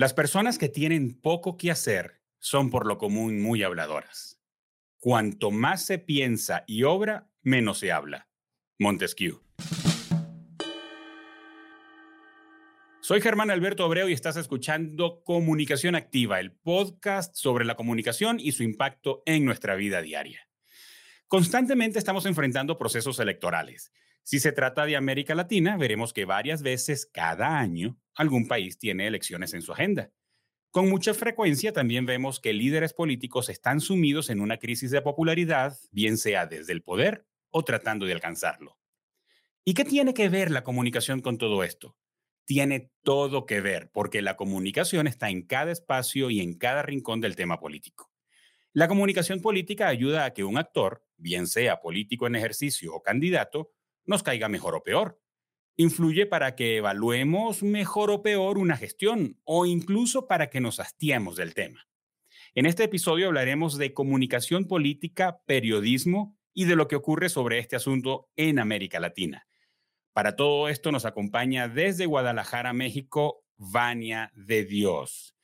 Las personas que tienen poco que hacer son por lo común muy habladoras. Cuanto más se piensa y obra, menos se habla. Montesquieu. Soy Germán Alberto Abreu y estás escuchando Comunicación Activa, el podcast sobre la comunicación y su impacto en nuestra vida diaria. Constantemente estamos enfrentando procesos electorales. Si se trata de América Latina, veremos que varias veces cada año algún país tiene elecciones en su agenda. Con mucha frecuencia también vemos que líderes políticos están sumidos en una crisis de popularidad, bien sea desde el poder o tratando de alcanzarlo. ¿Y qué tiene que ver la comunicación con todo esto? Tiene todo que ver, porque la comunicación está en cada espacio y en cada rincón del tema político. La comunicación política ayuda a que un actor, bien sea político en ejercicio o candidato, nos caiga mejor o peor. Influye para que evaluemos mejor o peor una gestión o incluso para que nos hastiemos del tema. En este episodio hablaremos de comunicación política, periodismo y de lo que ocurre sobre este asunto en América Latina. Para todo esto nos acompaña desde Guadalajara, México, Vania de Dios.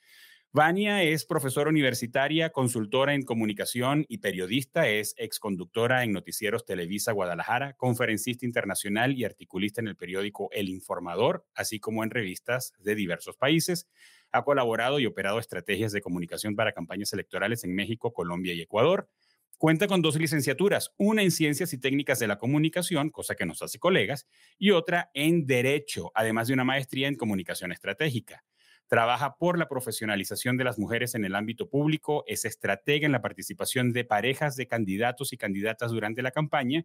Vania es profesora universitaria, consultora en comunicación y periodista, es exconductora en Noticieros Televisa Guadalajara, conferencista internacional y articulista en el periódico El Informador, así como en revistas de diversos países. Ha colaborado y operado estrategias de comunicación para campañas electorales en México, Colombia y Ecuador. Cuenta con dos licenciaturas, una en Ciencias y Técnicas de la Comunicación, cosa que nos hace colegas, y otra en Derecho, además de una maestría en Comunicación Estratégica. Trabaja por la profesionalización de las mujeres en el ámbito público, es estratega en la participación de parejas de candidatos y candidatas durante la campaña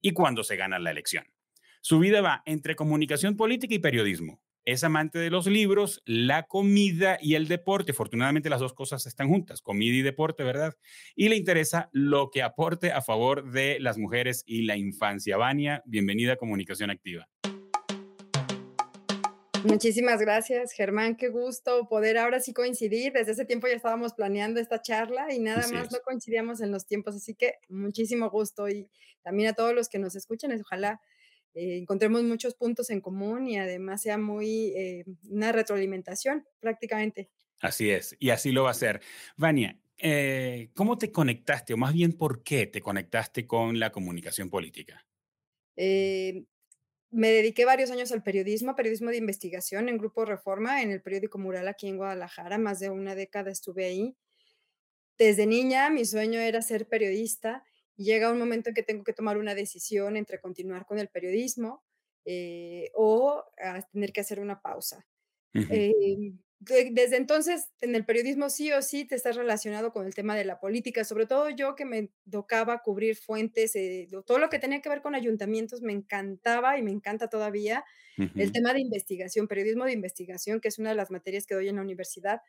y cuando se gana la elección. Su vida va entre comunicación política y periodismo. Es amante de los libros, la comida y el deporte. Afortunadamente las dos cosas están juntas, comida y deporte, ¿verdad? Y le interesa lo que aporte a favor de las mujeres y la infancia. Vania, bienvenida a Comunicación Activa. Muchísimas gracias, Germán. Qué gusto poder ahora sí coincidir. Desde ese tiempo ya estábamos planeando esta charla y nada más no coincidíamos en los tiempos. Así que muchísimo gusto y también a todos los que nos escuchan. Ojalá eh, encontremos muchos puntos en común y además sea muy eh, una retroalimentación prácticamente. Así es, y así lo va a ser. Vania, eh, ¿cómo te conectaste o más bien por qué te conectaste con la comunicación política? Me dediqué varios años al periodismo, periodismo de investigación en Grupo Reforma, en el periódico Mural aquí en Guadalajara, más de una década estuve ahí. Desde niña mi sueño era ser periodista y llega un momento en que tengo que tomar una decisión entre continuar con el periodismo eh, o tener que hacer una pausa desde entonces en el periodismo sí o sí te estás relacionado con el tema de la política, sobre todo yo que me tocaba cubrir fuentes, eh, todo lo que tenía que ver con ayuntamientos me encantaba y me encanta todavía el tema de investigación, periodismo de investigación, que es una de las materias que doy en la universidad.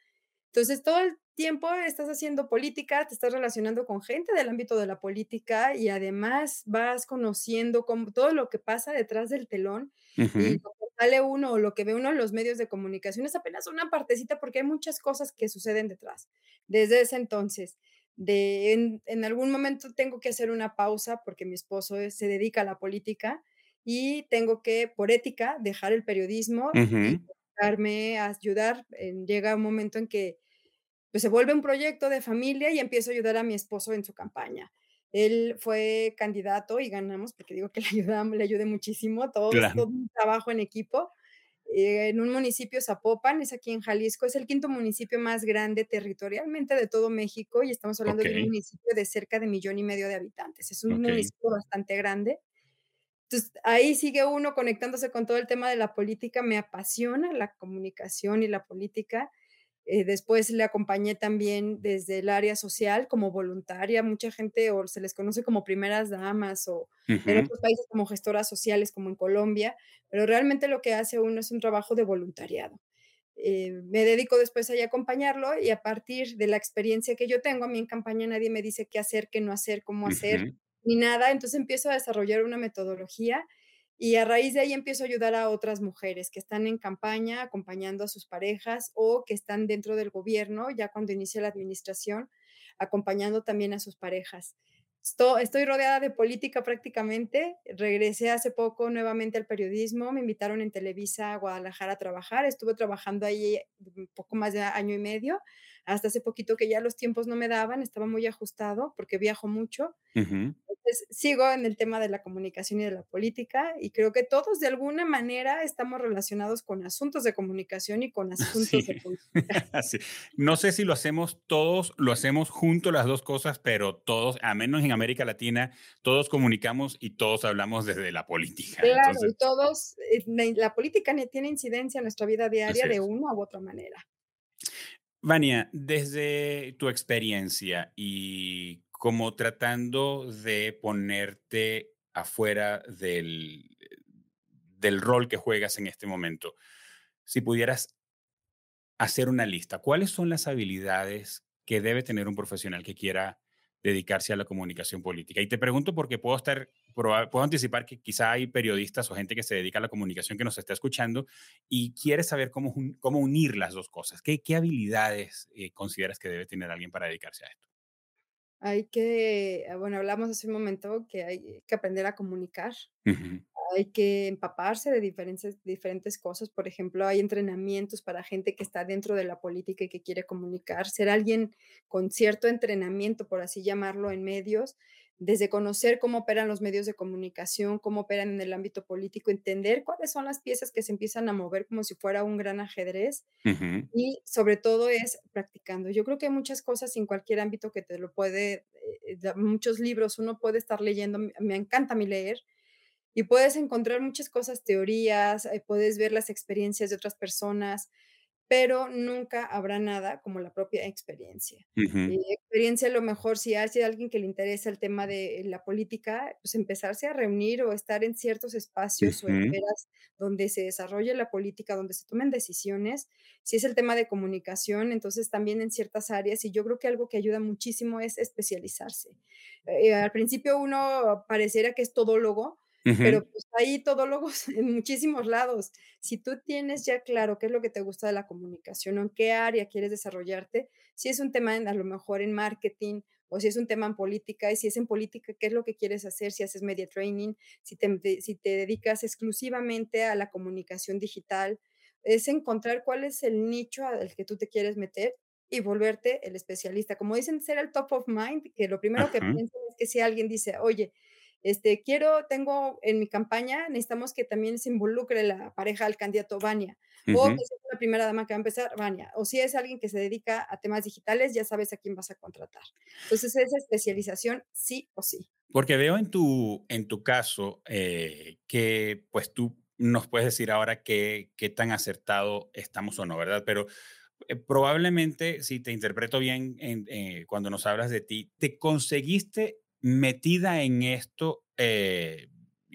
Entonces, todo el tiempo estás haciendo política, te estás relacionando con gente del ámbito de la política y además vas conociendo todo lo que pasa detrás del telón y lo que sale uno o lo que ve uno en los medios de comunicación es apenas una partecita porque hay muchas cosas que suceden detrás. Desde ese entonces, de en, algún momento tengo que hacer una pausa porque mi esposo se dedica a la política y tengo que, por ética, dejar el periodismo y darme a ayudar. llega un momento en que pues se vuelve un proyecto de familia y empiezo a ayudar a mi esposo en su campaña. Él fue candidato y ganamos, porque digo que le ayudamos, le ayudé muchísimo, todo, todo un trabajo en equipo. Eh, en un municipio Zapopan, es aquí en Jalisco, es el quinto municipio más grande territorialmente de todo México y estamos hablando de un municipio de cerca de millón y medio de habitantes. Es un municipio bastante grande. Entonces, ahí sigue uno conectándose con todo el tema de la política. Me apasiona la comunicación y la política. Eh, después le acompañé también desde el área social como voluntaria. Mucha gente o se les conoce como primeras damas o en otros países como gestoras sociales como en Colombia, pero realmente lo que hace uno es un trabajo de voluntariado. Eh, me dedico después a acompañarlo y a partir de la experiencia que yo tengo, a mí en campaña nadie me dice qué hacer, qué no hacer, cómo hacer, ni nada. Entonces empiezo a desarrollar una metodología y a raíz de ahí empiezo a ayudar a otras mujeres que están en campaña acompañando a sus parejas o que están dentro del gobierno, ya cuando inicia la administración, acompañando también a sus parejas. Estoy rodeada de política prácticamente. Regresé hace poco nuevamente al periodismo. Me invitaron en Televisa a Guadalajara a trabajar. Estuve trabajando ahí un poco más de año y medio, hasta hace poquito que ya los tiempos no me daban, estaba muy ajustado porque viajo mucho. Entonces, sigo en el tema de la comunicación y de la política y creo que todos de alguna manera estamos relacionados con asuntos de comunicación y con asuntos de política. No sé si lo hacemos todos, lo hacemos juntos las dos cosas, pero todos, a menos en América Latina, todos comunicamos y todos hablamos desde la política. Claro, y todos, eh, la política tiene incidencia en nuestra vida diaria de una u otra manera. Vania, desde tu experiencia y como tratando de ponerte afuera del, del rol que juegas en este momento. Si pudieras hacer una lista, ¿cuáles son las habilidades que debe tener un profesional que quiera dedicarse a la comunicación política? Y te pregunto porque puedo estar, puedo anticipar que quizá hay periodistas o gente que se dedica a la comunicación que nos está escuchando y quiere saber cómo, cómo unir las dos cosas. ¿Qué, qué habilidades eh, consideras que debe tener alguien para dedicarse a esto? Hay que, ah, bueno, hablamos hace un momento que hay que aprender a comunicar, hay que empaparse de diferentes, diferentes cosas. Por ejemplo, hay entrenamientos para gente que está dentro de la política y que quiere comunicar. Ser alguien con cierto entrenamiento, por así llamarlo, en medios, desde conocer cómo operan los medios de comunicación, cómo operan en el ámbito político, entender cuáles son las piezas que se empiezan a mover como si fuera un gran ajedrez y sobre todo es practicando. Yo creo que hay muchas cosas en cualquier ámbito que te lo puede, eh, muchos libros uno puede estar leyendo, me encanta mi leer y puedes encontrar muchas cosas, teorías, eh, puedes ver las experiencias de otras personas, pero nunca habrá nada como la propia experiencia. Y experiencia, a lo mejor, si hay alguien que le interesa el tema de la política, pues empezarse a reunir o estar en ciertos espacios o esferas donde se desarrolle la política, donde se tomen decisiones. Si es el tema de comunicación, entonces también en ciertas áreas, y yo creo que algo que ayuda muchísimo es especializarse. Eh, al principio uno pareciera que es todólogo, pero pues hay todólogos en muchísimos lados. Si tú tienes ya claro qué es lo que te gusta de la comunicación o en qué área quieres desarrollarte, si es un tema a lo mejor en marketing o si es un tema en política, y si es en política, qué es lo que quieres hacer, si haces media training, si te, si te dedicas exclusivamente a la comunicación digital, es encontrar cuál es el nicho al que tú te quieres meter y volverte el especialista. Como dicen, ser el top of mind, que lo primero que piensan es que si alguien dice, oye, este, quiero, tengo en mi campaña, necesitamos que también se involucre la pareja del candidato Vania, o que sea la primera dama que va a empezar, Vania, o si es alguien que se dedica a temas digitales, ya sabes a quién vas a contratar. Entonces, esa especialización sí o sí. Porque veo en tu, en tu caso eh, que pues tú nos puedes decir ahora qué, qué tan acertado estamos o no, ¿verdad? Pero eh, probablemente, si te interpreto bien eh, cuando nos hablas de ti, te conseguiste metida en esto, eh,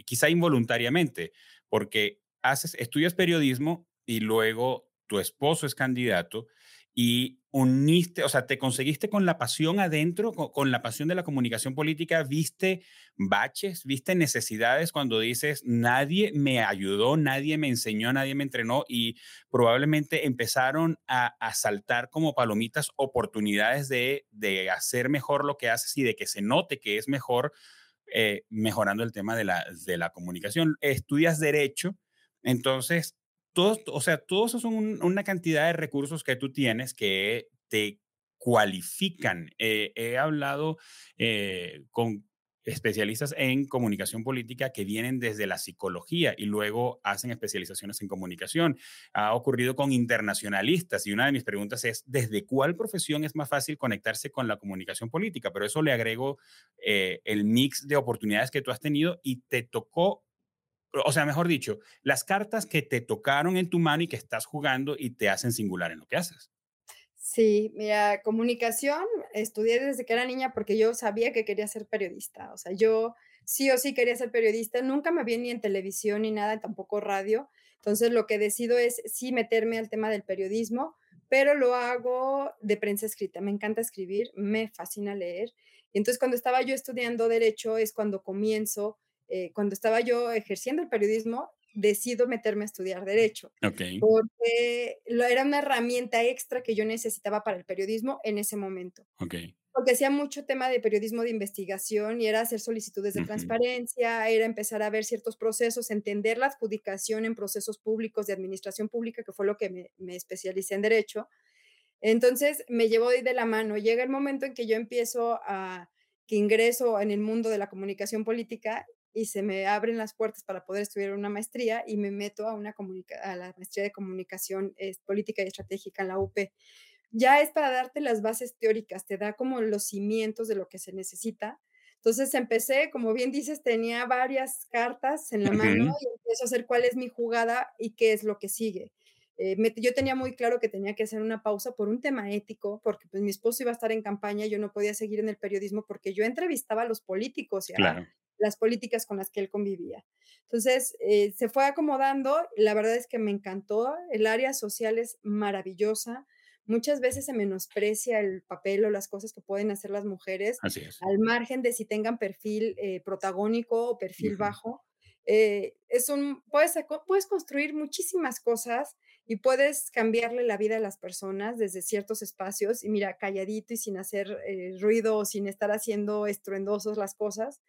quizá involuntariamente, porque haces, estudias periodismo y luego tu esposo es candidato y uniste, o sea, te conseguiste con la pasión adentro, con, la pasión de la comunicación política, viste baches, viste necesidades cuando dices, nadie me ayudó, nadie me enseñó, nadie me entrenó y probablemente empezaron a, saltar como palomitas oportunidades de, de, hacer mejor lo que haces y de que se note que es mejor, eh, mejorando el tema de la, de la comunicación. Estudias derecho, entonces o sea, todos son una cantidad de recursos que tú tienes que te cualifican. Eh, he hablado eh, con especialistas en comunicación política que vienen desde la psicología y luego hacen especializaciones en comunicación. Ha ocurrido con internacionalistas y una de mis preguntas es, ¿desde cuál profesión es más fácil conectarse con la comunicación política? Pero eso le agrego eh, el mix de oportunidades que tú has tenido y te tocó o sea, mejor dicho, las cartas que te tocaron en tu mano y que estás jugando y te hacen singular en lo que haces. Sí, mira, comunicación, estudié desde que era niña porque yo sabía que quería ser periodista. O sea, yo sí o sí quería ser periodista. Nunca me vi ni en televisión ni nada, tampoco radio. Entonces, lo que decido es sí meterme al tema del periodismo, pero lo hago de prensa escrita. Me encanta escribir, me fascina leer. Y entonces, cuando estaba yo estudiando derecho, es cuando comienzo eh, cuando estaba yo ejerciendo el periodismo, decido meterme a estudiar derecho. Ok. Porque lo era una herramienta extra que yo necesitaba para el periodismo en ese momento. Ok. Porque hacía mucho tema de periodismo de investigación y era hacer solicitudes de Ujú. transparencia, era empezar a ver ciertos procesos, entender la adjudicación en procesos públicos de administración pública, que fue lo que me me especialicé en derecho. Entonces, me llevó de la mano. Llega el momento en que yo empiezo a que ingreso en el mundo de la comunicación política y se me abren las puertas para poder estudiar una maestría y me meto a una a la maestría de comunicación, eh, política y estratégica en la UP. Ya es para darte las bases teóricas, te da como los cimientos de lo que se necesita. Entonces empecé, como bien dices, tenía varias cartas en la mano y empiezo a hacer cuál es mi jugada y qué es lo que sigue. Eh, me yo tenía muy claro que tenía que hacer una pausa por un tema ético, porque, pues, mi esposo iba a estar en campaña, yo no podía seguir en el periodismo, porque yo entrevistaba a los políticos y a Claro. Las políticas con las que él convivía. Entonces, eh, se fue acomodando, la verdad es que me encantó, el área social es maravillosa. Muchas veces se menosprecia el papel o las cosas que pueden hacer las mujeres, Así es. al margen de si tengan perfil, eh, protagónico o perfil bajo. Eh, es un puedes puedes construir muchísimas cosas y puedes cambiarle la vida a las personas desde ciertos espacios, y mira, calladito y sin hacer, eh, ruido o sin estar haciendo estruendosos las cosas.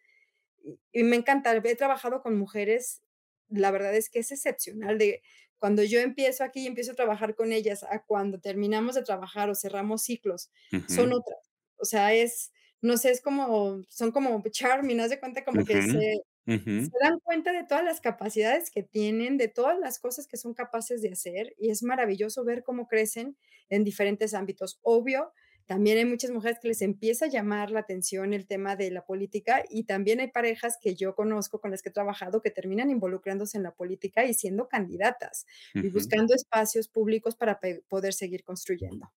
Y me encanta, he trabajado con mujeres, la verdad es que es excepcional, de cuando yo empiezo aquí y empiezo a trabajar con ellas, a cuando terminamos de trabajar o cerramos ciclos, son otras. O sea, es, no sé, es como son como charming, haz de cuenta como que se dan cuenta de todas las capacidades que tienen, de todas las cosas que son capaces de hacer, y es maravilloso ver cómo crecen en diferentes ámbitos. Obvio, también hay muchas mujeres que les empieza a llamar la atención el tema de la política, y también hay parejas que yo conozco, con las que he trabajado, que terminan involucrándose en la política y siendo candidatas, y Ujú. buscando espacios públicos para poder seguir construyendo.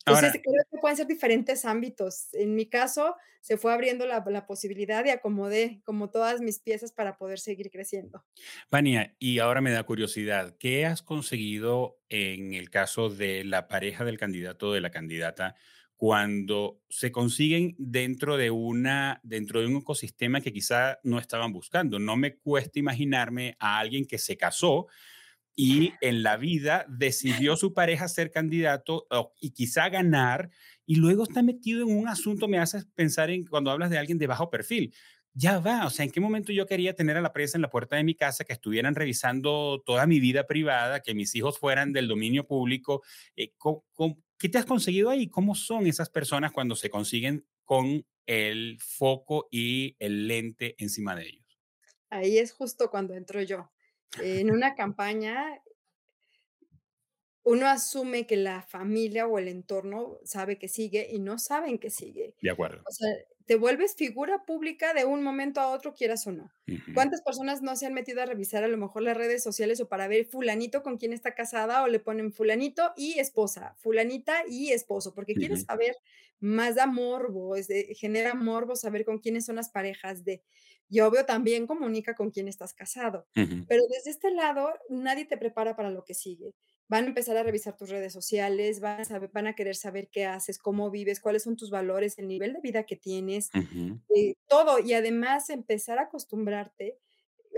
Entonces, Ahora creo que pueden ser diferentes ámbitos. En mi caso, se fue abriendo la la posibilidad y acomodé como todas mis piezas para poder seguir creciendo. Vania, y ahora me da curiosidad, ¿qué has conseguido en el caso de la pareja del candidato o de la candidata cuando se consiguen dentro de una dentro de un ecosistema que quizá no estaban buscando? No me cuesta imaginarme a alguien que se casó y en la vida decidió su pareja ser candidato y quizá ganar, y luego está metido en un asunto, me haces pensar en cuando hablas de alguien de bajo perfil. Ya va, o sea, ¿en qué momento yo quería tener a la prensa en la puerta de mi casa, que estuvieran revisando toda mi vida privada, que mis hijos fueran del dominio público? Eh, ¿có có qué te has conseguido ahí? ¿Cómo son esas personas cuando se consiguen con el foco y el lente encima de ellos? Ahí es justo cuando entro yo. En una campaña uno asume que la familia o el entorno sabe que sigue y no saben que sigue. De acuerdo. O sea, te vuelves figura pública de un momento a otro, quieras o no. ¿Cuántas personas no se han metido a revisar a lo mejor las redes sociales o para ver fulanito con quién está casada o le ponen fulanito y esposa, fulanita y esposo? Porque quieres Ujú. saber más, da morbo, es de genera morbo saber con quiénes son las parejas de y obvio también comunica con quién estás casado. Pero desde este lado, nadie te prepara para lo que sigue. Van a empezar a revisar tus redes sociales, van a saber van a querer saber qué haces, cómo vives, cuáles son tus valores, el nivel de vida que tienes, eh, todo. Y además empezar a acostumbrarte,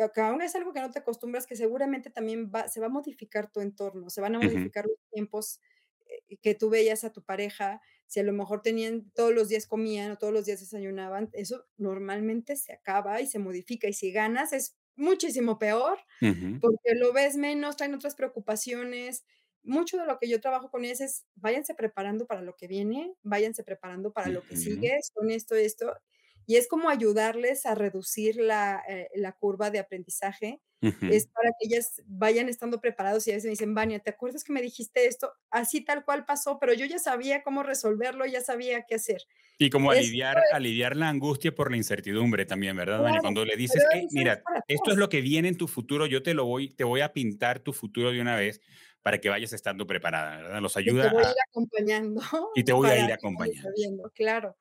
a que aún es algo que no te acostumbras, que seguramente también va se va a modificar tu entorno, se van a modificar los tiempos, eh, que tú veías a tu pareja, si a lo mejor tenían todos los días comían o todos los días desayunaban, eso normalmente se acaba y se modifica, y si ganas es muchísimo peor, porque lo ves menos, traen otras preocupaciones. Mucho de lo que yo trabajo con ellas es, váyanse preparando para lo que viene, váyanse preparando para lo que sigue, son esto, esto, y es como ayudarles a reducir la, eh, la curva de aprendizaje, es para que ellas vayan estando preparados y a veces me dicen: "Vania, ¿te acuerdas que me dijiste esto? Así tal cual pasó, pero yo ya sabía cómo resolverlo, ya sabía qué hacer". Y como Esto aliviar es aliviar la angustia por la incertidumbre también, ¿verdad, Vania? Claro, Cuando le dices: "Hey, eso es mira, esto es lo que viene en tu futuro, yo te lo voy te voy a pintar tu futuro de una vez para que vayas estando preparada", ¿verdad? Los Y te ayuda voy a ir acompañando y te voy a ir acompañando. claro.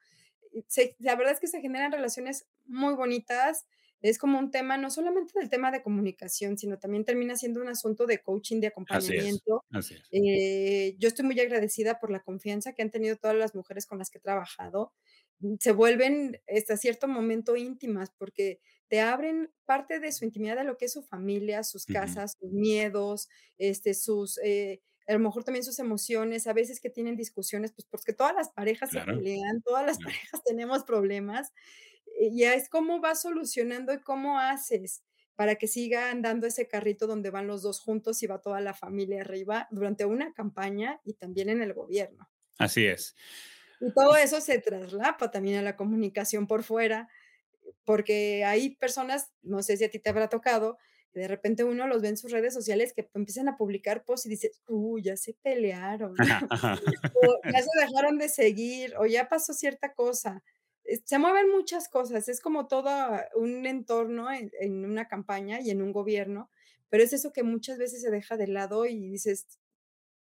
Se la verdad es que se generan relaciones muy bonitas, es como un tema, no solamente del tema de comunicación, sino también termina siendo un asunto de coaching, de Así es, acompañamiento. así es. Eh, yo estoy muy agradecida por la confianza que han tenido todas las mujeres con las que he trabajado. se vuelven hasta cierto momento íntimas, porque te abren parte de su intimidad de lo que es su familia, sus casas, sus miedos, este, sus, eh, a lo mejor también sus emociones, a veces que tienen discusiones, pues, porque todas las parejas se pelean, todas las claro. parejas tenemos problemas, y ya es cómo vas solucionando y cómo haces para que siga andando ese carrito donde van los 2 juntos y va toda la familia arriba durante una campaña y también en el gobierno. Así es. Y todo eso se traslapa también a la comunicación por fuera, porque hay personas, no sé si a ti te habrá tocado, de repente uno los ve en sus redes sociales que empiezan a publicar posts y dices: "Uy, ya se pelearon, Ajá, ajá. o ya se dejaron de seguir, o ya pasó cierta cosa". Se mueven muchas cosas, es como todo un entorno en en una campaña y en un gobierno, pero es eso que muchas veces se deja de lado y dices: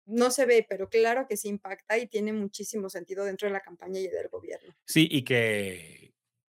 "No se ve", pero claro que sí impacta y tiene muchísimo sentido dentro de la campaña y del gobierno. Sí, y que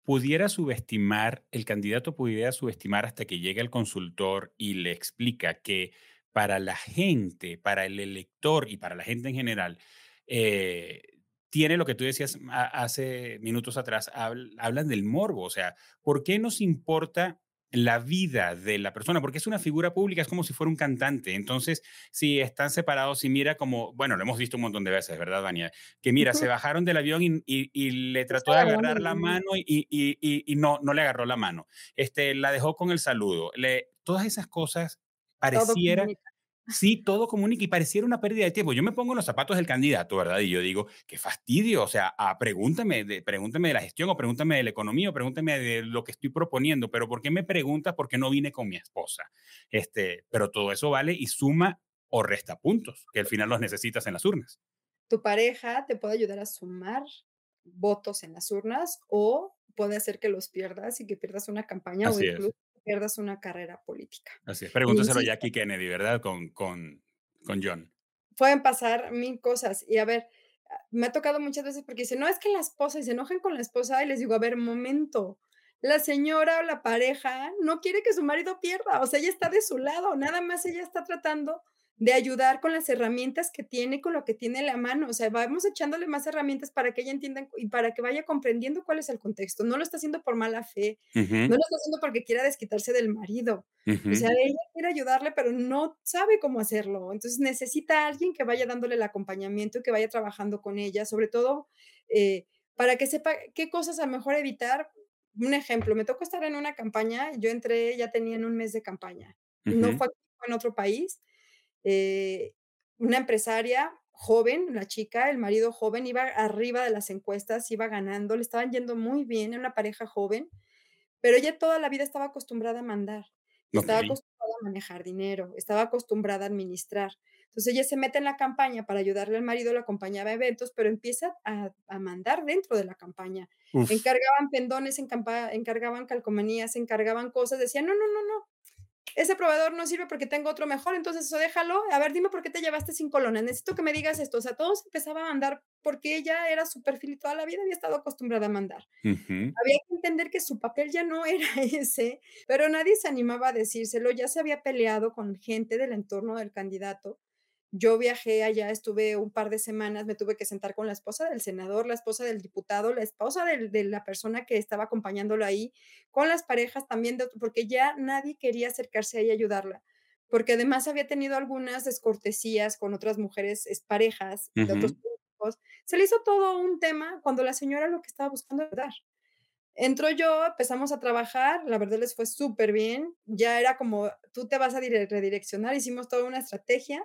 pudiera subestimar, el candidato pudiera subestimar hasta que llegue el consultor y le explica que para la gente, para el elector y para la gente en general, eh, tiene lo que tú decías hace minutos atrás, habl- hablan del morbo, o sea, ¿por qué nos importa la vida de la persona? Porque es una figura pública, es como si fuera un cantante. Entonces, si están separados y mira como, bueno, lo hemos visto un montón de veces, ¿verdad, Daniel? que mira, se bajaron del avión y, y- y le trató de agarrar la mano, y, y- no, no le agarró la mano. Este, la dejó con el saludo. Le, todas esas cosas pareciera. Sí, todo comunica y pareciera una pérdida de tiempo. Yo me pongo en los zapatos del candidato, ¿verdad? Y yo digo, qué fastidio, o sea, ah, pregúntame, de, pregúntame de la gestión o pregúntame de la economía o pregúntame de lo que estoy proponiendo, pero ¿por qué me preguntas por qué no vine con mi esposa? Este, pero todo eso vale y suma o resta puntos, que al final los necesitas en las urnas. Tu pareja te puede ayudar a sumar votos en las urnas o puede hacer que los pierdas y que pierdas una campaña o Así es. incluso pierdas una carrera política. Así es, pregúntaselo a Jackie Kennedy, ¿verdad? Con con con John. pueden pasar mil cosas. Y a ver, ah, me ha tocado muchas veces porque dicen: "No, es que la esposa", y se enojan con la esposa, y les digo: "A ver, momento, la señora o la pareja no quiere que su marido pierda, o sea, ella está de su lado, nada más ella está tratando de ayudar con las herramientas que tiene, con lo que tiene en la mano, o sea, vamos echándole más herramientas para que ella entienda y para que vaya comprendiendo cuál es el contexto. No lo está haciendo por mala fe, no Ujú, lo está haciendo porque quiera desquitarse del marido. O ujú. sea, ella quiere ayudarle, pero no sabe cómo hacerlo. Entonces, necesita a alguien que vaya dándole el acompañamiento y que vaya trabajando con ella, sobre todo, eh, para que sepa qué cosas a lo mejor evitar. Un ejemplo, me tocó estar en una campaña, yo entré, ya tenían un mes de campaña. No Ujú. fue aquí, fue en otro país. Eh, una empresaria joven, la chica, el marido joven, iba arriba de las encuestas, iba ganando, le estaban yendo muy bien, era una pareja joven, pero ella toda la vida estaba acostumbrada a mandar, estaba acostumbrada a manejar dinero, estaba acostumbrada a administrar. Entonces, ella se mete en la campaña para ayudarle al marido, lo acompañaba a eventos, pero empieza a a mandar dentro de la campaña. Uf. Encargaban pendones, encargaban calcomanías, encargaban cosas, decían: "No, no, no, no, ese proveedor no sirve porque tengo otro mejor, entonces eso déjalo. A ver, dime por qué te llevaste 5 lonas. Necesito que me digas esto. O sea, todos empezaban a mandar porque ella era su perfil y toda la vida había estado acostumbrada a mandar. Había que entender que su papel ya no era ese, pero nadie se animaba a decírselo. Ya se había peleado con gente del entorno del candidato. Yo viajé allá, estuve un par de semanas, me tuve que sentar con la esposa del senador, la esposa del diputado, la esposa del de la persona que estaba acompañándolo ahí, con las parejas también de porque ya nadie quería acercarse a ella y ayudarla, porque además había tenido algunas descortesías con otras mujeres, exparejas de otros políticos. Se le hizo todo un tema cuando la señora lo que estaba buscando era ayudar. Entró yo, empezamos a trabajar, la verdad les fue súper bien. ya era como, tú te vas a dire redireccionar, hicimos toda una estrategia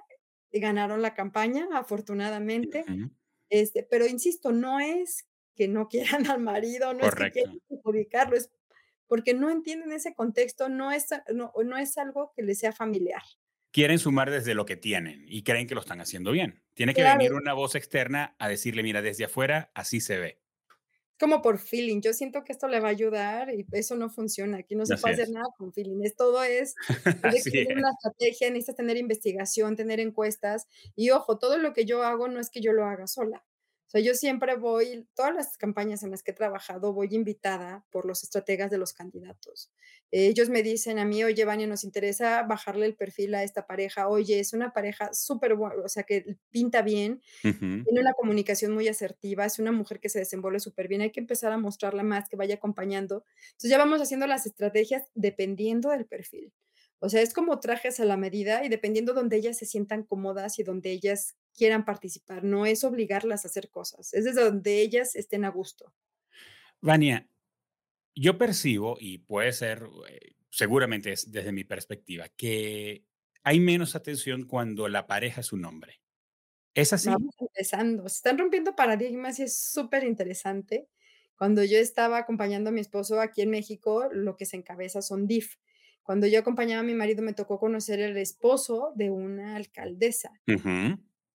ganaron la campaña, afortunadamente, este, pero insisto, no es que no quieran al marido, no es que quieran perjudicarlo, es porque no entienden ese contexto, no es no no es algo que les sea familiar. Quieren sumar desde lo que tienen y creen que lo están haciendo bien. Tiene que Claro, venir una voz externa a decirle: "Mira, desde afuera así se ve". Como por feeling. Yo siento que esto le va a ayudar y eso no funciona. Aquí no se Así puede hacer es. nada con feeling. Es todo es tener una es. estrategia, necesitas tener investigación, tener encuestas. Y ojo, todo lo que yo hago no es que yo lo haga sola. O sea, yo siempre voy todas las campañas en las que he trabajado, voy invitada por los estrategas de los candidatos. Ellos me dicen a mí: "Oye, Vania, nos interesa bajarle el perfil a esta pareja. Oye, es una pareja superbua o sea, que pinta bien, Ujú. tiene una comunicación muy asertiva, es una mujer que se desenvuelve superbién, hay que empezar a mostrarla más, que vaya acompañando". Entonces, ya vamos haciendo las estrategias dependiendo del perfil. O sea, es como trajes a la medida y dependiendo donde ellas se sientan cómodas y donde ellas quieran participar, no es obligarlas a hacer cosas, es desde donde ellas estén a gusto. Vania, yo percibo, y puede ser, eh, seguramente es desde mi perspectiva, que hay menos atención cuando la pareja es un hombre. ¿Es así? Vamos empezando, se están rompiendo paradigmas y es superinteresante. Cuando yo estaba acompañando a mi esposo aquí en México, lo que se encabeza son DIF. Cuando yo acompañaba a mi marido, me tocó conocer el esposo de una alcaldesa.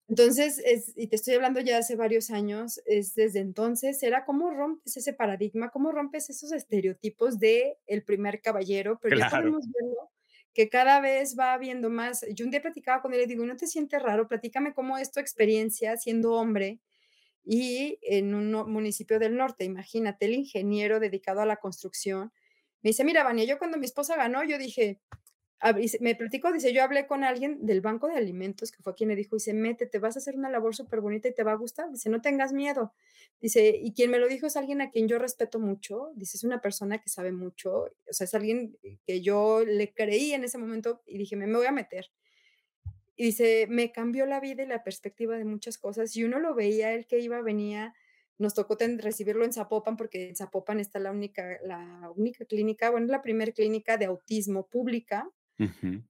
Entonces, es y te estoy hablando ya hace varios años, es desde entonces, era cómo rompes ese paradigma, cómo rompes esos estereotipos de el primer caballero, pero ya podemos verlo que cada vez va habiendo más. Yo un día platicaba con él y le digo: "¿No te sientes raro? Platícame cómo es tu experiencia siendo hombre y en un municipio del norte". Imagínate, el ingeniero dedicado a la construcción. Me dice: "Mira, Vania, yo cuando mi esposa ganó, yo dije" me platicó, dice: "Yo hablé con alguien del banco de alimentos, que fue quien le dijo, dice: 'Métete, vas a hacer una labor superbonita y te va a gustar', dice: 'No tengas miedo'". Dice: "Y quien me lo dijo es alguien a quien yo respeto mucho", dice: "Es una persona que sabe mucho", o sea, es alguien que yo le creí en ese momento y dije: "Me me voy a meter". Y dice: "Me cambió la vida y la perspectiva de muchas cosas", y uno lo veía, él que iba, venía, nos tocó recibirlo en Zapopan, porque en Zapopan está la única la única clínica, bueno, la primer clínica de autismo pública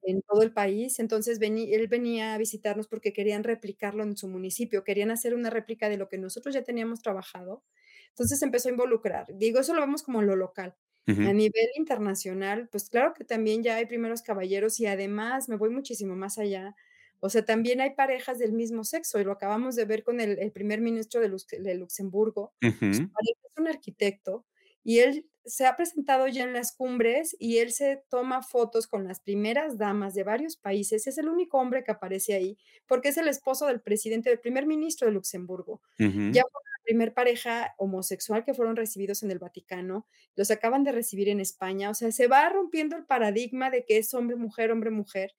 en todo el país. Entonces, vení él venía a visitarnos porque querían replicarlo en su municipio, querían hacer una réplica de lo que nosotros ya teníamos trabajado. Entonces, empezó a involucrar. Digo, eso lo vemos como lo local. A nivel internacional, pues, claro que también ya hay primeros caballeros y además me voy muchísimo más allá. O sea, también hay parejas del mismo sexo, y lo acabamos de ver con el el primer ministro de Lux de Luxemburgo. Ujú. pareja es un arquitecto, y él se ha presentado ya en las cumbres, y él se toma fotos con las primeras damas de varios países. Es el único hombre que aparece ahí, porque es el esposo del presidente del primer ministro de Luxemburgo. Ya fue la primer pareja homosexual que fueron recibidos en el Vaticano, los acaban de recibir en España. O sea, se va rompiendo el paradigma de que es hombre, mujer, hombre, mujer.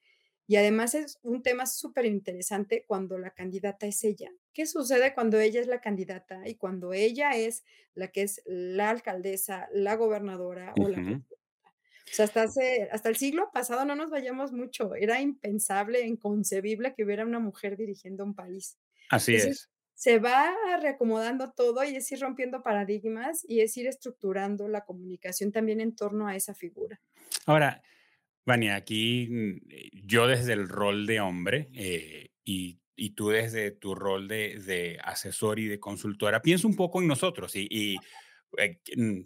Y además es un tema superinteresante cuando la candidata es ella. ¿Qué sucede cuando ella es la candidata y cuando ella es la que es la alcaldesa, la gobernadora o la presidenta? O sea, hasta hace hasta el siglo pasado, no nos vayamos mucho, era impensable, inconcebible que hubiera una mujer dirigiendo un país. Así Entonces, es. se va reacomodando todo y es ir rompiendo paradigmas y es ir estructurando la comunicación también en torno a esa figura. Ahora, Vania, aquí, mm, eh, yo desde el rol de hombre, eh, y y tú desde tu rol de de asesor y de consultora, pienso un poco en nosotros y y, eh, mm,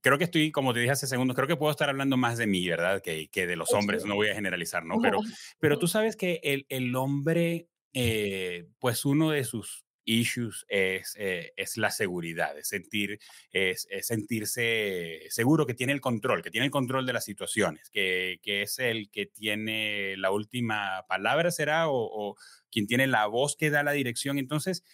creo que estoy, como te dije hace segundos, creo que puedo estar hablando más de mí, ¿verdad? Que que de los hombres, no voy a generalizar, ¿no? Pero pero tú sabes que el el hombre, eh, pues uno de sus issues es, eh, es la seguridad, es sentir es sentirse seguro que tiene el control, que tiene el control de las situaciones, que que es el que tiene la última palabra, ¿será? O o quien tiene la voz que da la dirección. Entonces,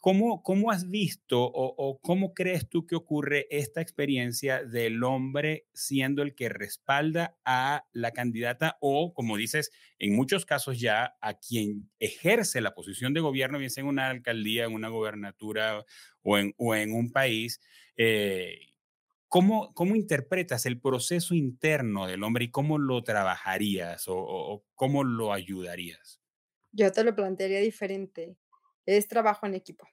¿cómo cómo has visto o cómo crees tú que ocurre esta experiencia del hombre siendo el que respalda a la candidata o, como dices, en muchos casos ya a quien ejerce la posición de gobierno, bien sea en una alcaldía, en una gobernatura o en o en un país? Eh, ¿cómo cómo interpretas el proceso interno del hombre y cómo lo trabajarías o cómo lo ayudarías? Yo te lo plantearía diferente, es trabajo en equipo.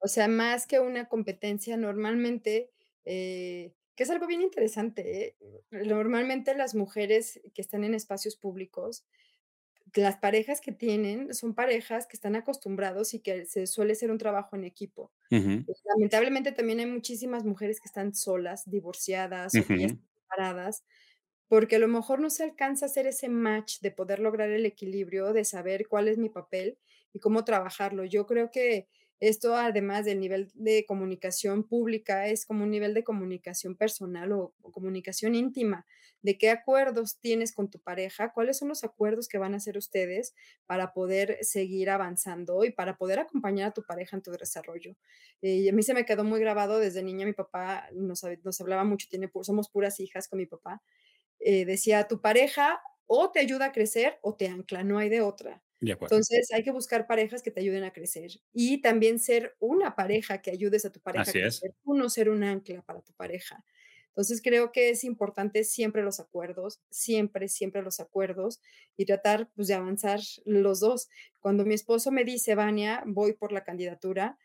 O sea, más que una competencia, normalmente, eh, que es algo bien interesante, ¿eh? Normalmente, las mujeres que están en espacios públicos, las parejas que tienen son parejas que están acostumbrados y que se suele ser un trabajo en equipo. Ujú. Lamentablemente, también hay muchísimas mujeres que están solas, divorciadas Ujú. están separadas, porque a lo mejor no se alcanza a hacer ese match de poder lograr el equilibrio, de saber cuál es mi papel y cómo trabajarlo. Yo creo que esto, además del nivel de comunicación pública, es como un nivel de comunicación personal o comunicación íntima. de qué acuerdos tienes con tu pareja, cuáles son los acuerdos que van a hacer ustedes para poder seguir avanzando y para poder acompañar a tu pareja en tu desarrollo. Eh, y a mí se me quedó muy grabado desde niña, mi papá nos, nos hablaba mucho, tiene, somos puras hijas con mi papá, eh, decía, tu pareja o te ayuda a crecer o te ancla, no hay de otra. Entonces hay que buscar parejas que te ayuden a crecer y también ser una pareja que ayudes a tu pareja Así a crecer, tú no ser un ancla para tu pareja. Entonces creo que es importante siempre los acuerdos, siempre, siempre los acuerdos y tratar pues, de avanzar los dos. Cuando mi esposo me dice, Vania, voy por la candidatura,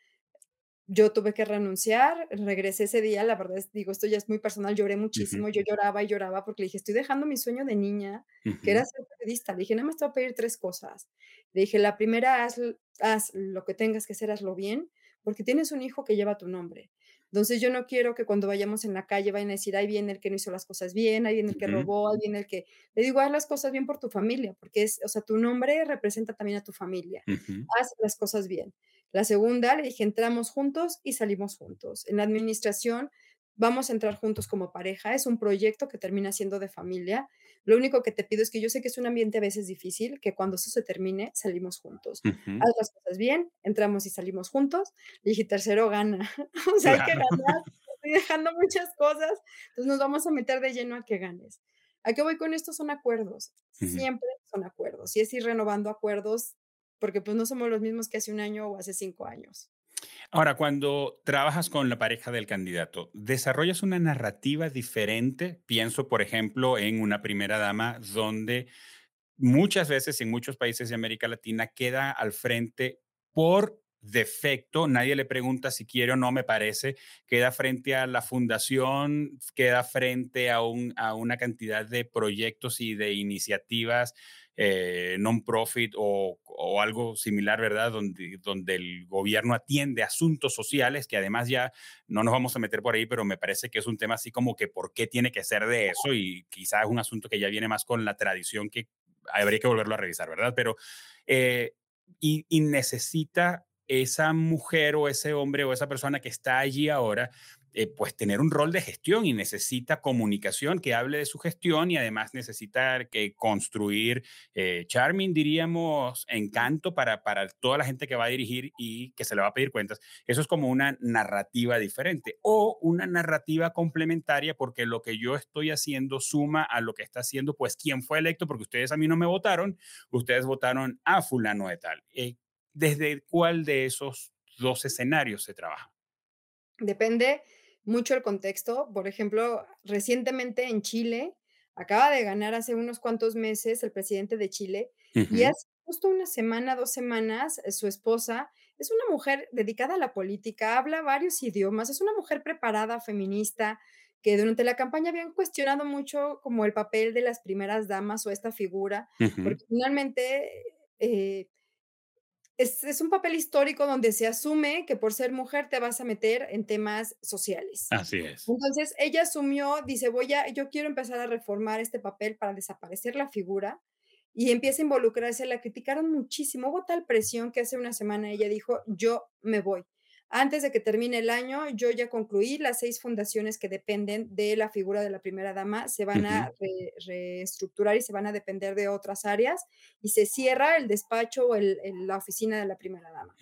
yo tuve que renunciar, regresé ese día, la verdad es, digo, esto ya es muy personal, lloré muchísimo, yo lloraba y lloraba porque le dije, estoy dejando mi sueño de niña, que era ser periodista. Le dije, nada más te voy a pedir tres cosas. Le dije, la primera, haz, haz lo que tengas que hacer, hazlo bien, porque tienes un hijo que lleva tu nombre. Entonces yo no quiero que cuando vayamos en la calle vayan a decir, ahí viene el que no hizo las cosas bien, ahí viene el que robó, ahí viene el que... Le digo, haz las cosas bien por tu familia, porque es, o sea, tu nombre representa también a tu familia. Haz las cosas bien. La segunda, le dije, entramos juntos y salimos juntos. En la administración vamos a entrar juntos como pareja, es un proyecto que termina siendo de familia. Lo único que te pido es que yo sé que es un ambiente a veces difícil, que cuando eso se termine, salimos juntos. Haz las cosas bien, entramos y salimos juntos. Le dije, tercero, gana. o sea, hay que ganar. Estoy dejando muchas cosas, entonces nos vamos a meter de lleno a que ganes. ¿A qué voy con esto? Son acuerdos. Siempre son acuerdos. Y es ir renovando acuerdos porque pues no somos los mismos que hace un año o hace cinco años. Ahora, cuando trabajas con la pareja del candidato, ¿desarrollas una narrativa diferente? Pienso, por ejemplo, en una primera dama donde muchas veces en muchos países de América Latina queda al frente por defecto, nadie le pregunta si quiere o no, me parece, queda frente a la fundación, queda frente a, a una cantidad de proyectos y de iniciativas eh, non-profit o, algo similar, ¿verdad? Donde, donde el gobierno atiende asuntos sociales, que además ya no nos vamos a meter por ahí, pero me parece que es un tema así como que por qué tiene que ser de eso y quizás es un asunto que ya viene más con la tradición que habría que volverlo a revisar, ¿verdad? Pero, eh, y, y necesita esa mujer o ese hombre o esa persona que está allí ahora eh, pues tener un rol de gestión y necesita comunicación que hable de su gestión y además necesita que construir eh, charming, diríamos, encanto para, para toda la gente que va a dirigir y que se le va a pedir cuentas. Eso es como una narrativa diferente o una narrativa complementaria porque lo que yo estoy haciendo suma a lo que está haciendo, pues, quién fue electo, porque ustedes a mí no me votaron, ustedes votaron a fulano de tal. Eh, ¿Desde cuál de esos dos escenarios se trabaja? Depende mucho el contexto. Por ejemplo, recientemente en Chile, acaba de ganar hace unos cuantos meses el presidente de Chile y hace justo una semana, dos semanas, eh, su esposa es una mujer dedicada a la política, habla varios idiomas, es una mujer preparada, feminista, que durante la campaña habían cuestionado mucho como el papel de las primeras damas o esta figura, porque finalmente eh, es, un papel histórico donde se asume que por ser mujer te vas a meter en temas sociales. Así es. Entonces ella asumió, dice, voy a, yo quiero empezar a reformar este papel para desaparecer la figura y empieza a involucrarse. La criticaron muchísimo. Hubo tal presión que hace una semana ella dijo, yo me voy. Antes de que termine el año, yo ya concluí las seis fundaciones que dependen de la figura de la primera dama, se van a reestructurar y se van a depender de otras áreas y se cierra el despacho o la oficina de la primera dama.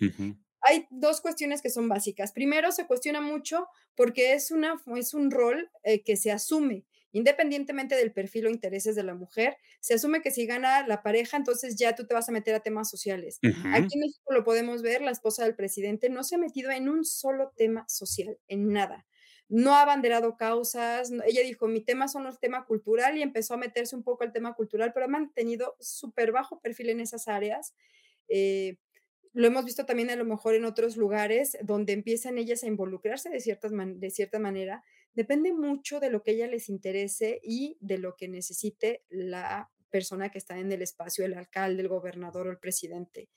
Hay dos cuestiones que son básicas. Primero, se cuestiona mucho porque es, una, es un rol eh, que se asume Independientemente del perfil o intereses de la mujer, se asume que si gana la pareja, entonces ya tú te vas a meter a temas sociales. Aquí en México lo podemos ver, la esposa del presidente no se ha metido en un solo tema social, en nada. No ha abanderado causas, ella dijo, mi tema son los temas cultural y empezó a meterse un poco al tema cultural, pero ha mantenido súper bajo perfil en esas áreas. Eh, lo hemos visto también a lo mejor en otros lugares donde empiezan ellas a involucrarse de, ciertas de cierta manera Depende mucho de lo que ella les interese y de lo que necesite la persona que está en el espacio, el alcalde, el gobernador o el presidente.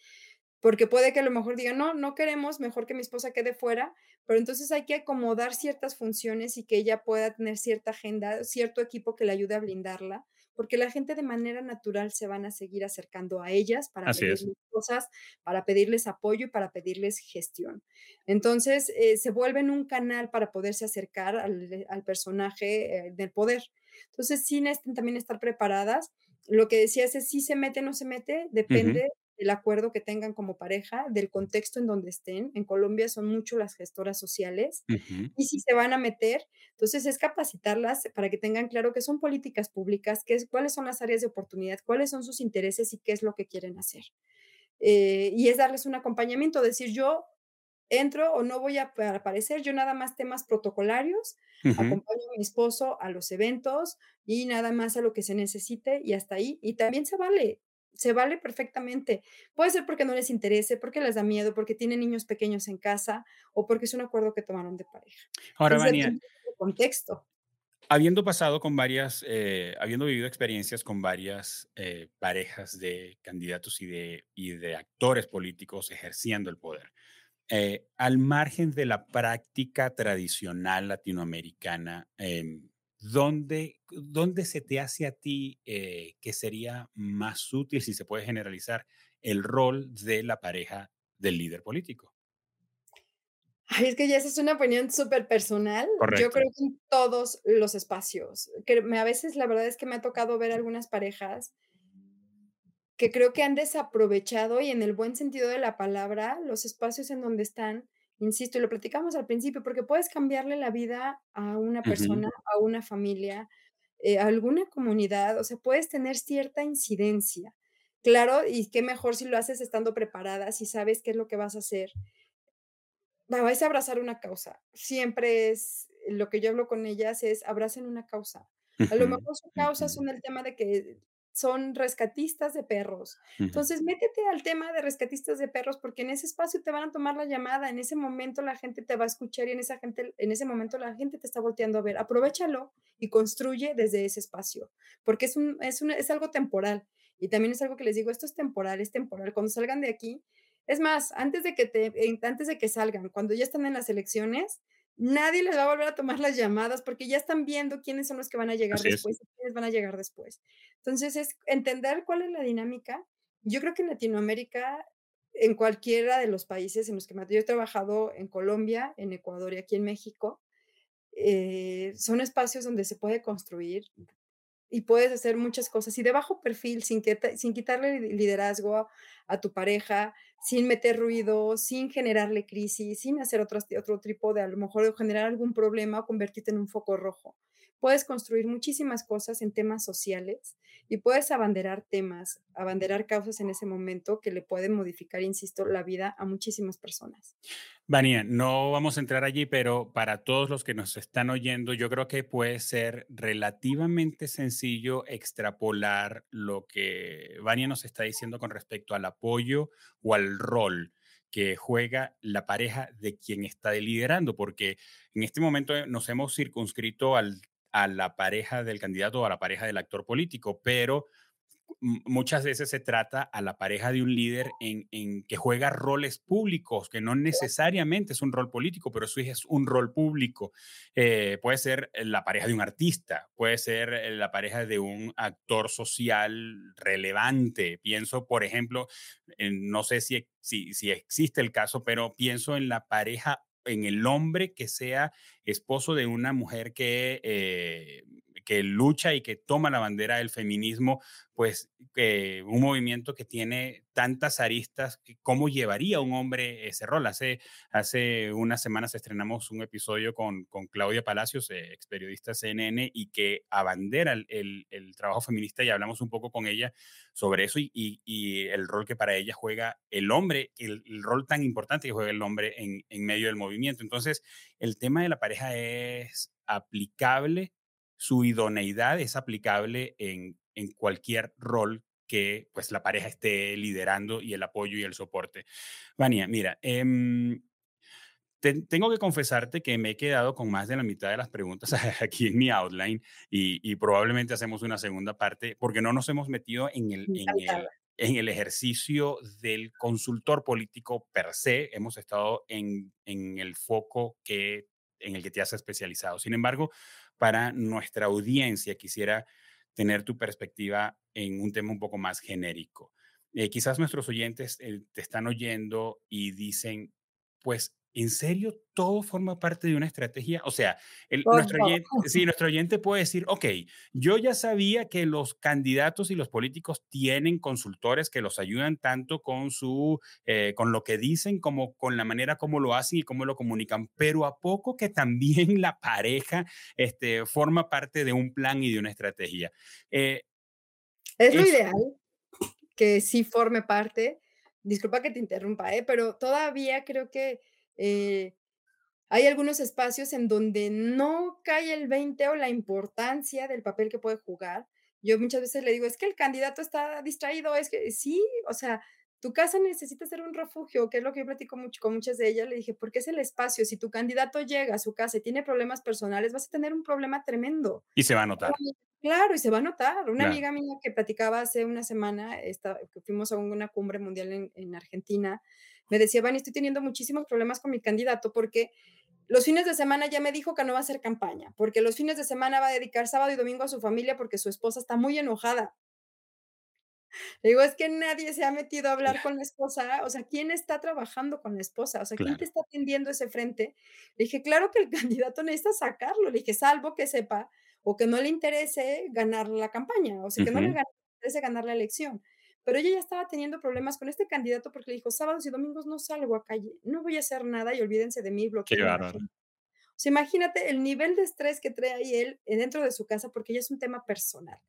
Porque puede que a lo mejor digan, no, no queremos, mejor que mi esposa quede fuera, pero entonces hay que acomodar ciertas funciones y que ella pueda tener cierta agenda, cierto equipo que le ayude a blindarla, porque la gente de manera natural se van a seguir acercando a ellas para Así es. pedirles cosas, para pedirles apoyo y para pedirles gestión. Entonces, eh, se vuelven un canal para poderse acercar al, al personaje eh, del poder. Entonces, sí necesitan también estar preparadas. Lo que decías es si se mete o no se mete, depende del acuerdo que tengan como pareja, del contexto en donde estén. En Colombia son mucho las gestoras sociales y si se van a meter, entonces es capacitarlas para que tengan claro qué son políticas públicas, qué es, cuáles son las áreas de oportunidad, cuáles son sus intereses y qué es lo que quieren hacer. Eh, y es darles un acompañamiento, decir yo entro o no voy a pa- aparecer, yo nada más temas protocolarios, acompaño a mi esposo a los eventos y nada más a lo que se necesite y hasta ahí. Y también se vale, se vale perfectamente. Puede ser porque no les interese, porque les da miedo, porque tienen niños pequeños en casa o porque es un acuerdo que tomaron de pareja. Ahora, Vania, contexto. habiendo pasado con varias, eh, habiendo vivido experiencias con varias eh, parejas de candidatos y de, y de actores políticos ejerciendo el poder, eh, al margen de la práctica tradicional latinoamericana, em, ¿dónde, ¿dónde se te hace a ti eh, que sería más útil, si se puede generalizar, el rol de la pareja del líder político? Ay, es que ya esa es una opinión súper personal. Yo creo que en todos los espacios, que me a veces la verdad es que me ha tocado ver algunas parejas que creo que han desaprovechado, y en el buen sentido de la palabra, los espacios en donde están, insisto, y lo platicamos al principio, porque puedes cambiarle la vida a una persona, a una familia, eh, a alguna comunidad, o sea, puedes tener cierta incidencia. Claro, y qué mejor si lo haces estando preparada, si sabes qué es lo que vas a hacer. Vais a abrazar una causa. Siempre es lo que yo hablo con ellas es abracen una causa. A lo mejor su causa son el tema de que son rescatistas de perros. Entonces, métete al tema de rescatistas de perros, porque en ese espacio te van a tomar la llamada, en ese momento la gente te va a escuchar y en esa gente en ese momento la gente te está volteando a ver. Aprovéchalo y construye desde ese espacio, porque es un es un es algo temporal. Y también es algo que les digo, esto es temporal, es temporal. Cuando salgan de aquí, es más, antes de que te antes de que salgan, cuando ya están en las elecciones, nadie les va a volver a tomar las llamadas, porque ya están viendo quiénes son los que van a llegar Así es. después y quiénes van a llegar después. Entonces, es entender cuál es la dinámica. Yo creo que en Latinoamérica, en cualquiera de los países en los que me yo he trabajado en Colombia, en Ecuador y aquí en México, eh, son espacios donde se puede construir y puedes hacer muchas cosas, y de bajo perfil, sin que sin quitarle li liderazgo a a tu pareja, sin meter ruido, sin generarle crisis, sin hacer otros otro tipo de, a lo mejor, generar algún problema o convertirte en un foco rojo. Puedes construir muchísimas cosas en temas sociales y puedes abanderar temas, abanderar causas en ese momento que le pueden modificar, insisto, la vida a muchísimas personas. Vania, no vamos a entrar allí, pero para todos los que nos están oyendo, yo creo que puede ser relativamente sencillo extrapolar lo que Vania nos está diciendo con respecto al apoyo o al rol que juega la pareja de quien está liderando, porque en este momento nos hemos circunscrito al, a la pareja del candidato o a la pareja del actor político, pero muchas veces se trata a la pareja de un líder en, en que juega roles públicos, que no necesariamente es un rol político, pero sí es un rol público. Eh, puede ser la pareja de un artista, puede ser eh, la pareja de un actor social relevante. Pienso, por ejemplo, en- no sé si, si, si existe el caso, pero pienso en la pareja en el hombre que sea esposo de una mujer que, eh, que lucha y que toma la bandera del feminismo pues eh, un movimiento que tiene tantas aristas, ¿cómo llevaría un hombre ese rol? Hace, hace unas semanas estrenamos un episodio con, con Claudia Palacios, eh, ex periodista CNN, y que abandera el, el, trabajo feminista y hablamos un poco con ella sobre eso y, y, y el rol que para ella juega el hombre, el, el, rol tan importante que juega el hombre en, en medio del movimiento. Entonces, el tema de la pareja es aplicable su idoneidad es aplicable en, en cualquier rol que pues la pareja esté liderando y el apoyo y el soporte. Vania, mira, eh, te, tengo que confesarte que me he quedado con más de la mitad de las preguntas aquí en mi outline y, y, probablemente hacemos una segunda parte porque no nos hemos metido en el, en el, en el ejercicio del consultor político per se. Hemos estado en, en el foco que, en el que te has especializado. Sin embargo, para nuestra audiencia quisiera tener tu perspectiva en un tema un poco más genérico. Eh, quizás nuestros oyentes eh, te están oyendo y dicen, pues ¿En serio todo forma parte de una estrategia? O sea, el, nuestro, oyente, sí, nuestro oyente puede decir, ok, yo ya sabía que los candidatos y los políticos tienen consultores que los ayudan tanto con, su, eh, con lo que dicen como con la manera como lo hacen y cómo lo comunican, pero a poco que también la pareja este, forma parte de un plan y de una estrategia. Eh, es lo ideal que sí forme parte. Disculpa que te interrumpa, ¿eh? pero todavía creo que eh, hay algunos espacios en donde no cae el 20 o la importancia del papel que puede jugar. Yo muchas veces le digo, es que el candidato está distraído, es que sí, o sea, tu casa necesita ser un refugio, que es lo que yo platico mucho con muchas de ellas. Le dije, porque es el espacio. Si tu candidato llega a su casa y tiene problemas personales, vas a tener un problema tremendo. Y se va a notar. Claro, y se va a notar. Una amiga mía que platicaba hace una semana, que fuimos a una cumbre mundial en, en Argentina, me decía, Vani, estoy teniendo muchísimos problemas con mi candidato porque los fines de semana ya me dijo que no va a hacer campaña, porque los fines de semana va a dedicar sábado y domingo a su familia porque su esposa está muy enojada. Le digo, es que nadie se ha metido a hablar con la esposa, o sea, ¿quién está trabajando con la esposa? O sea, ¿quién te está atendiendo ese frente? Le dije, claro que el candidato necesita sacarlo, le dije, salvo que sepa o que no le interese ganar la campaña, o sea, que no le interese ganar la elección. Pero ella ya estaba teniendo problemas con este candidato porque le dijo, sábados y domingos no salgo a calle, no voy a hacer nada y olvídense de mí, bloqueo. O sea, imagínate el nivel de estrés que trae ahí él eh, dentro de su casa porque ya es un tema personal.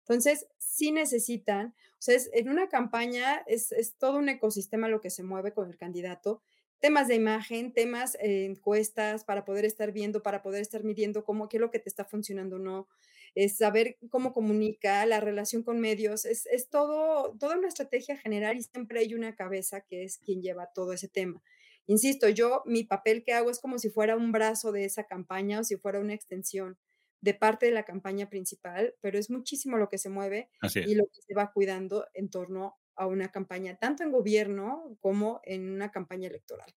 Entonces, sí necesitan, o sea, en una campaña es, es, todo un ecosistema lo que se mueve con el candidato, temas de imagen, temas, eh, encuestas para poder estar viendo, para poder estar midiendo cómo, qué es lo que te está funcionando o no, es saber cómo comunica, la relación con medios, es, es todo, toda una estrategia general y siempre hay una cabeza que es quien lleva todo ese tema. Insisto, yo mi papel que hago es como si fuera un brazo de esa campaña o si fuera una extensión de parte de la campaña principal, pero es muchísimo lo que se mueve y lo que se va cuidando en torno a una campaña, tanto en gobierno como en una campaña electoral.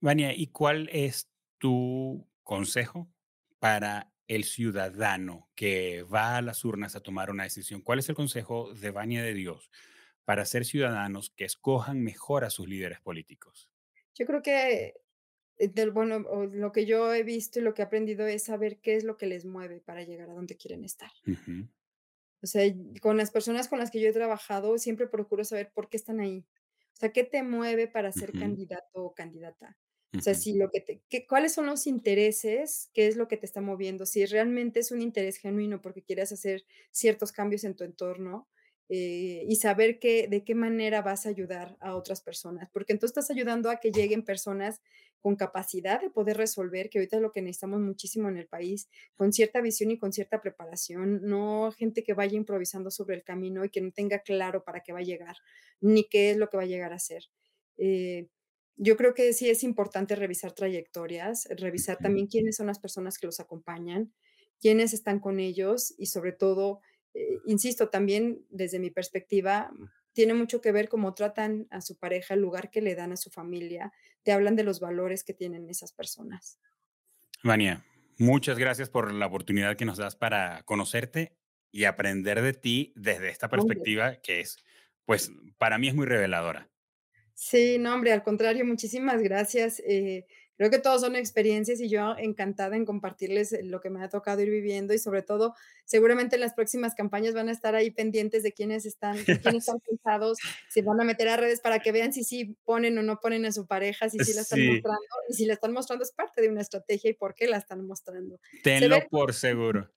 Vania, ¿y cuál es tu consejo para el ciudadano que va a las urnas a tomar una decisión? ¿Cuál es el consejo de Vania de Dios para ser ciudadanos que escojan mejor a sus líderes políticos? Yo creo que eh, del, bueno, lo que yo he visto y lo que he aprendido es saber qué es lo que les mueve para llegar a donde quieren estar. O sea, con las personas con las que yo he trabajado, siempre procuro saber por qué están ahí. O sea, ¿qué te mueve para ser candidato o candidata? O sea, si lo que te, ¿cuáles son los intereses? ¿Qué es lo que te está moviendo? Si realmente es un interés genuino porque quieres hacer ciertos cambios en tu entorno eh, y saber que, de qué manera vas a ayudar a otras personas, porque entonces estás ayudando a que lleguen personas con capacidad de poder resolver, que ahorita es lo que necesitamos muchísimo en el país, con cierta visión y con cierta preparación, no gente que vaya improvisando sobre el camino y que no tenga claro para qué va a llegar, ni qué es lo que va a llegar a ser. Eh, yo creo que sí es importante revisar trayectorias, revisar también quiénes son las personas que los acompañan, quiénes están con ellos y sobre todo, eh, insisto, también desde mi perspectiva, tiene mucho que ver cómo tratan a su pareja, el lugar que le dan a su familia, te hablan de los valores que tienen esas personas. Vania, muchas gracias por la oportunidad que nos das para conocerte y aprender de ti desde esta perspectiva que es, pues, para mí es muy reveladora. Sí, no, hombre, al contrario, muchísimas gracias. Eh, creo que todos son experiencias y yo encantada en compartirles eh, lo que me ha tocado ir viviendo y sobre todo, seguramente en las próximas campañas van a estar ahí pendientes de quiénes están, de quiénes están pensados, si van a meter a redes para que vean si sí ponen o no ponen a su pareja, si sí la están mostrando y si la están mostrando es parte de una estrategia y por qué la están mostrando. Tenlo por seguro.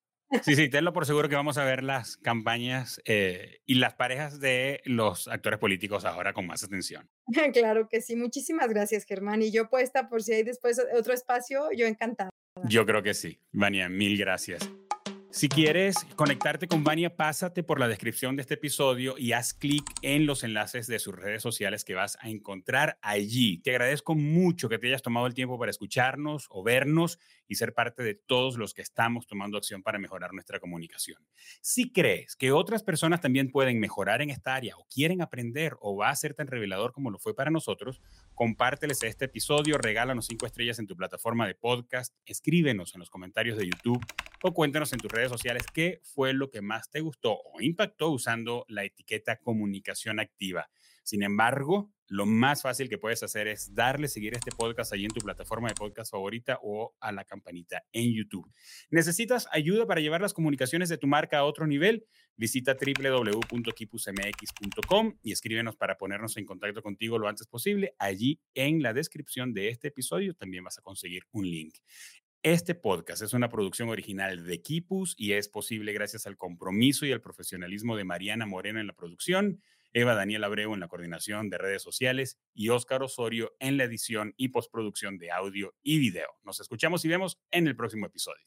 Sí, sí, tenlo por seguro que vamos a ver las campañas eh, y las parejas de los actores políticos ahora con más atención. Claro que sí. Muchísimas gracias, Germán. Y yo puesta por si hay después otro espacio, yo encantada. Yo creo que sí. Vania, mil gracias. Si quieres conectarte con Vania, pásate por la descripción de este episodio y haz clic en los enlaces de sus redes sociales que vas a encontrar allí. Te agradezco mucho que te hayas tomado el tiempo para escucharnos o vernos y ser parte de todos los que estamos tomando acción para mejorar nuestra comunicación. Si crees que otras personas también pueden mejorar en esta área o quieren aprender o va a ser tan revelador como lo fue para nosotros, compárteles este episodio, regálanos cinco estrellas en tu plataforma de podcast, escríbenos en los comentarios de YouTube o cuéntanos en tus redes sociales qué fue lo que más te gustó o impactó usando la etiqueta comunicación activa. Sin embargo, lo más fácil que puedes hacer es darle seguir este podcast allí en tu plataforma de podcast favorita o a la campanita en YouTube. ¿Necesitas ayuda para llevar las comunicaciones de tu marca a otro nivel? Visita www.kipusmx.com y escríbenos para ponernos en contacto contigo lo antes posible. Allí en la descripción de este episodio también vas a conseguir un link. Este podcast es una producción original de Kipus y es posible gracias al compromiso y al profesionalismo de Mariana Moreno en la producción, Eva Daniel Abreu en la coordinación de redes sociales y Óscar Osorio en la edición y postproducción de audio y video. Nos escuchamos y vemos en el próximo episodio.